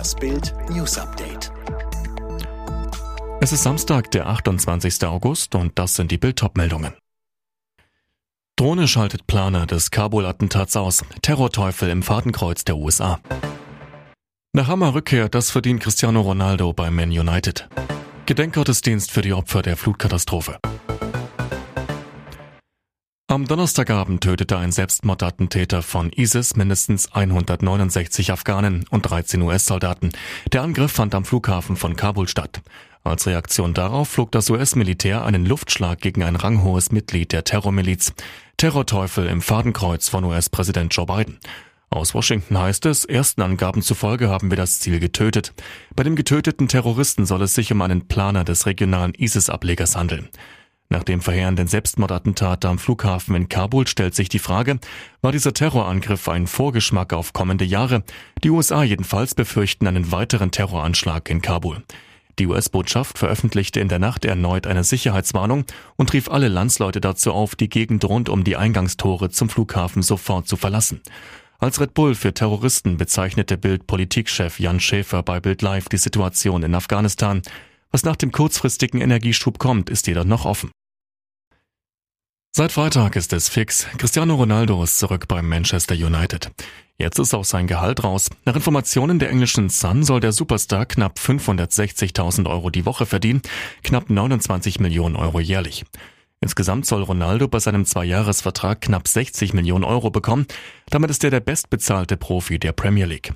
Das Bild News Update. Es ist Samstag, der 28. August und das sind die Bild meldungen Drohne schaltet Planer des Kabul-Attentats aus. Terrorteufel im Fadenkreuz der USA. Nach Hammer-Rückkehr, das verdient Cristiano Ronaldo bei Man United. Gedenkgottesdienst für die Opfer der Flutkatastrophe. Am Donnerstagabend tötete ein Selbstmordattentäter von ISIS mindestens 169 Afghanen und 13 US-Soldaten. Der Angriff fand am Flughafen von Kabul statt. Als Reaktion darauf flog das US-Militär einen Luftschlag gegen ein ranghohes Mitglied der Terrormiliz. Terrorteufel im Fadenkreuz von US-Präsident Joe Biden. Aus Washington heißt es, ersten Angaben zufolge haben wir das Ziel getötet. Bei dem getöteten Terroristen soll es sich um einen Planer des regionalen ISIS-Ablegers handeln. Nach dem verheerenden Selbstmordattentat am Flughafen in Kabul stellt sich die Frage, war dieser Terrorangriff ein Vorgeschmack auf kommende Jahre? Die USA jedenfalls befürchten einen weiteren Terroranschlag in Kabul. Die US-Botschaft veröffentlichte in der Nacht erneut eine Sicherheitswarnung und rief alle Landsleute dazu auf, die Gegend rund um die Eingangstore zum Flughafen sofort zu verlassen. Als Red Bull für Terroristen bezeichnete Bild-Politikchef Jan Schäfer bei Bild Live die Situation in Afghanistan. Was nach dem kurzfristigen Energieschub kommt, ist jedoch noch offen. Seit Freitag ist es fix. Cristiano Ronaldo ist zurück beim Manchester United. Jetzt ist auch sein Gehalt raus. Nach Informationen der englischen Sun soll der Superstar knapp 560.000 Euro die Woche verdienen, knapp 29 Millionen Euro jährlich. Insgesamt soll Ronaldo bei seinem Zweijahresvertrag knapp 60 Millionen Euro bekommen. Damit ist er der bestbezahlte Profi der Premier League.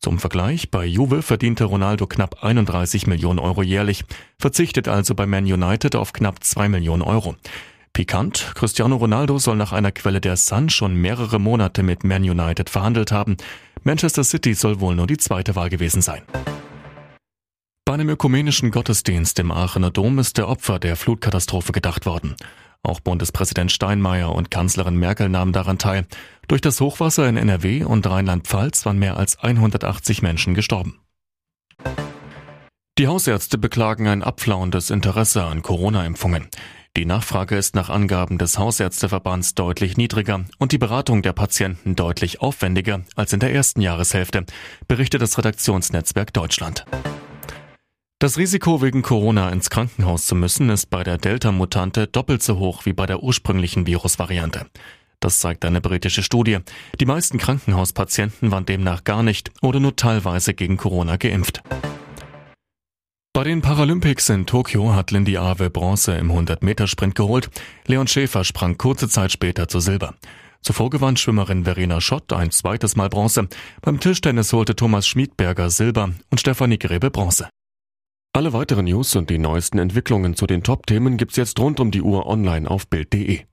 Zum Vergleich, bei Juve verdiente Ronaldo knapp 31 Millionen Euro jährlich, verzichtet also bei Man United auf knapp 2 Millionen Euro. Pikant, Cristiano Ronaldo soll nach einer Quelle der Sun schon mehrere Monate mit Man United verhandelt haben. Manchester City soll wohl nur die zweite Wahl gewesen sein. Bei einem ökumenischen Gottesdienst im Aachener Dom ist der Opfer der Flutkatastrophe gedacht worden. Auch Bundespräsident Steinmeier und Kanzlerin Merkel nahmen daran teil. Durch das Hochwasser in NRW und Rheinland-Pfalz waren mehr als 180 Menschen gestorben. Die Hausärzte beklagen ein abflauendes Interesse an Corona-Impfungen. Die Nachfrage ist nach Angaben des Hausärzteverbands deutlich niedriger und die Beratung der Patienten deutlich aufwendiger als in der ersten Jahreshälfte, berichtet das Redaktionsnetzwerk Deutschland. Das Risiko, wegen Corona ins Krankenhaus zu müssen, ist bei der Delta-Mutante doppelt so hoch wie bei der ursprünglichen Virusvariante. Das zeigt eine britische Studie. Die meisten Krankenhauspatienten waren demnach gar nicht oder nur teilweise gegen Corona geimpft. Bei den Paralympics in Tokio hat Lindy Awe Bronze im 100-Meter-Sprint geholt. Leon Schäfer sprang kurze Zeit später zu Silber. Zuvor gewann Schwimmerin Verena Schott ein zweites Mal Bronze. Beim Tischtennis holte Thomas Schmiedberger Silber und Stefanie Grebe Bronze. Alle weiteren News und die neuesten Entwicklungen zu den Top-Themen gibt's jetzt rund um die Uhr online auf Bild.de.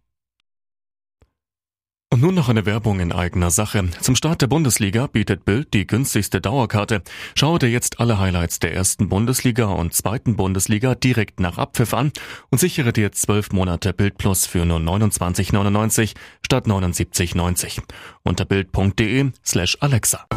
Und nun noch eine Werbung in eigener Sache. Zum Start der Bundesliga bietet Bild die günstigste Dauerkarte. Schau dir jetzt alle Highlights der ersten Bundesliga und zweiten Bundesliga direkt nach Abpfiff an und sichere dir zwölf Monate Bild Plus für nur 29,99 statt 79,90 unter bild.de slash Alexa.